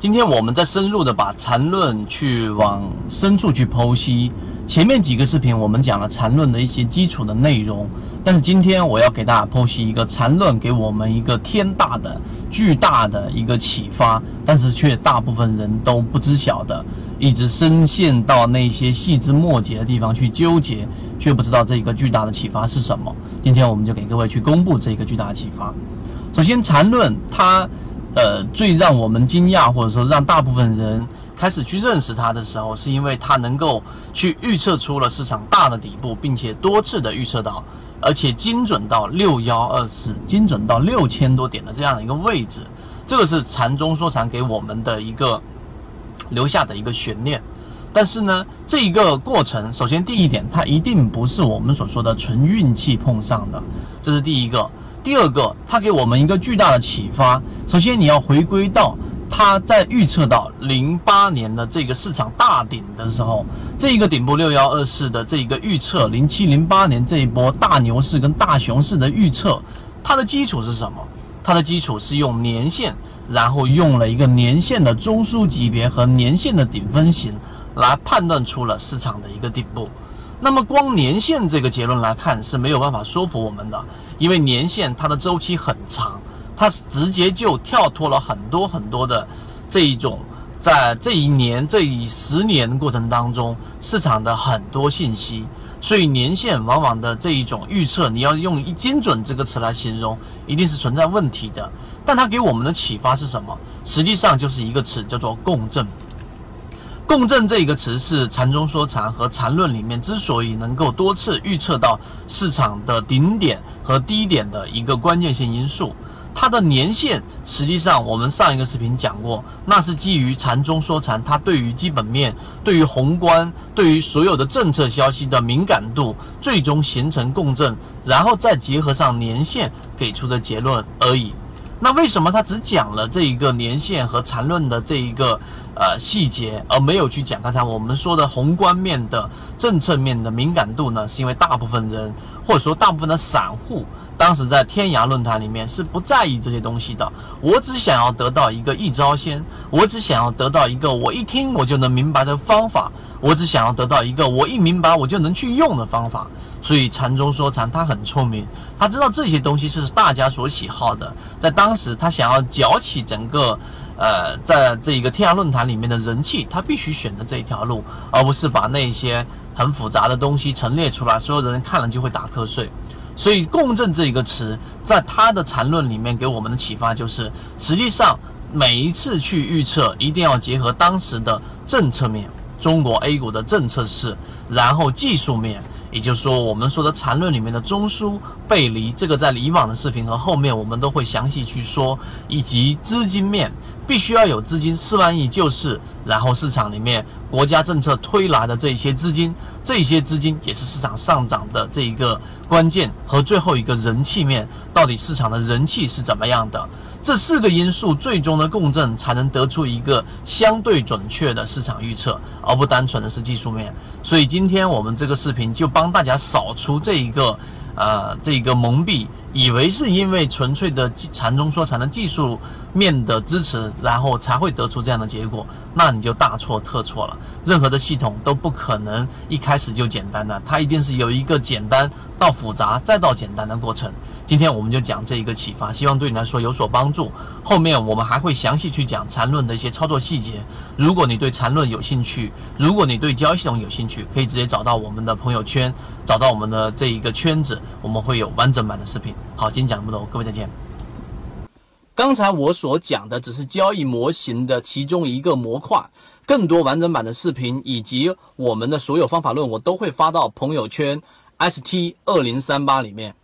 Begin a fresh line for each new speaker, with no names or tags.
今天我们在深入的把缠论去往深处去剖析。前面几个视频我们讲了缠论的一些基础的内容，但是今天我要给大家剖析一个缠论给我们一个天大的、巨大的一个启发，但是却大部分人都不知晓的，一直深陷到那些细枝末节的地方去纠结，却不知道这一个巨大的启发是什么。今天我们就给各位去公布这一个巨大的启发。首先，缠论它。呃，最让我们惊讶，或者说让大部分人开始去认识它的时候，是因为它能够去预测出了市场大的底部，并且多次的预测到，而且精准到六幺二四，精准到六千多点的这样的一个位置。这个是禅中说禅给我们的一个留下的一个悬念。但是呢，这一个过程，首先第一点，它一定不是我们所说的纯运气碰上的，这是第一个。第二个，它给我们一个巨大的启发。首先，你要回归到它在预测到零八年的这个市场大顶的时候，这一个顶部六幺二四的这一个预测，零七零八年这一波大牛市跟大熊市的预测，它的基础是什么？它的基础是用年线，然后用了一个年线的中枢级别和年线的顶分型来判断出了市场的一个顶部。那么光年限这个结论来看是没有办法说服我们的，因为年限它的周期很长，它直接就跳脱了很多很多的这一种在这一年这一十年过程当中市场的很多信息，所以年限往往的这一种预测，你要用一精准这个词来形容，一定是存在问题的。但它给我们的启发是什么？实际上就是一个词，叫做共振。共振这一个词是禅中说禅和禅论里面之所以能够多次预测到市场的顶点和低点的一个关键性因素。它的年限实际上我们上一个视频讲过，那是基于禅中说禅，它对于基本面、对于宏观、对于所有的政策消息的敏感度，最终形成共振，然后再结合上年限给出的结论而已。那为什么他只讲了这一个年限和禅论的这一个呃细节，而没有去讲刚才我们说的宏观面的政策面的敏感度呢？是因为大部分人或者说大部分的散户，当时在天涯论坛里面是不在意这些东西的。我只想要得到一个一招鲜，我只想要得到一个我一听我就能明白的方法，我只想要得到一个我一明白我就能去用的方法。所以禅中说禅，他很聪明，他知道这些东西是大家所喜好的。在当时，他想要搅起整个，呃，在这一个天涯论坛里面的人气，他必须选择这一条路，而不是把那些很复杂的东西陈列出来，所有人看了就会打瞌睡。所以，共振这一个词，在他的缠论里面给我们的启发就是，实际上每一次去预测，一定要结合当时的政策面，中国 A 股的政策是，然后技术面。也就是说，我们说的缠论里面的中枢背离，这个在以往的视频和后面我们都会详细去说，以及资金面必须要有资金四万亿救市，然后市场里面国家政策推来的这些资金，这些资金也是市场上涨的这一个关键和最后一个人气面，到底市场的人气是怎么样的？这四个因素最终的共振，才能得出一个相对准确的市场预测，而不单纯的是技术面。所以今天我们这个视频就帮大家扫除这一个，呃，这一个蒙蔽，以为是因为纯粹的禅中说禅的技术面的支持，然后才会得出这样的结果，那你就大错特错了。任何的系统都不可能一开始就简单的，它一定是有一个简单到复杂再到简单的过程。今天我们就讲这一个启发，希望对你来说有所帮助。后面我们还会详细去讲缠论的一些操作细节。如果你对缠论有兴趣，如果你对交易系统有兴趣，可以直接找到我们的朋友圈，找到我们的这一个圈子，我们会有完整版的视频。好，今天讲这么多，各位再见。刚才我所讲的只是交易模型的其中一个模块，更多完整版的视频以及我们的所有方法论，我都会发到朋友圈 ST 二零三八里面。